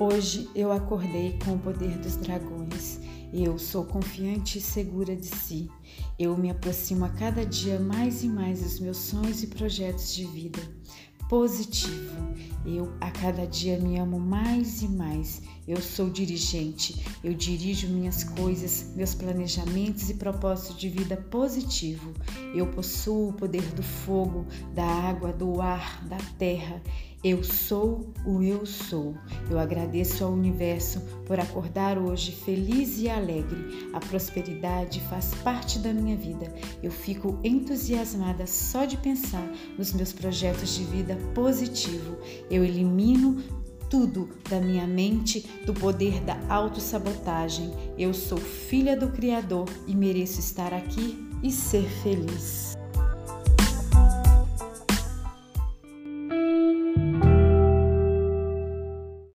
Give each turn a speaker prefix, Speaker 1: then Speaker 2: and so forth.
Speaker 1: Hoje eu acordei com o poder dos dragões. Eu sou confiante e segura de si. Eu me aproximo a cada dia mais e mais dos meus sonhos e projetos de vida. Positivo. Eu a cada dia me amo mais e mais. Eu sou dirigente. Eu dirijo minhas coisas, meus planejamentos e propósitos de vida positivo. Eu possuo o poder do fogo, da água, do ar, da terra. Eu sou o eu sou. Eu agradeço ao universo por acordar hoje feliz e alegre. A prosperidade faz parte da minha vida. Eu fico entusiasmada só de pensar nos meus projetos de vida positivo. Eu elimino tudo da minha mente do poder da autossabotagem. Eu sou filha do Criador e mereço estar aqui e ser feliz.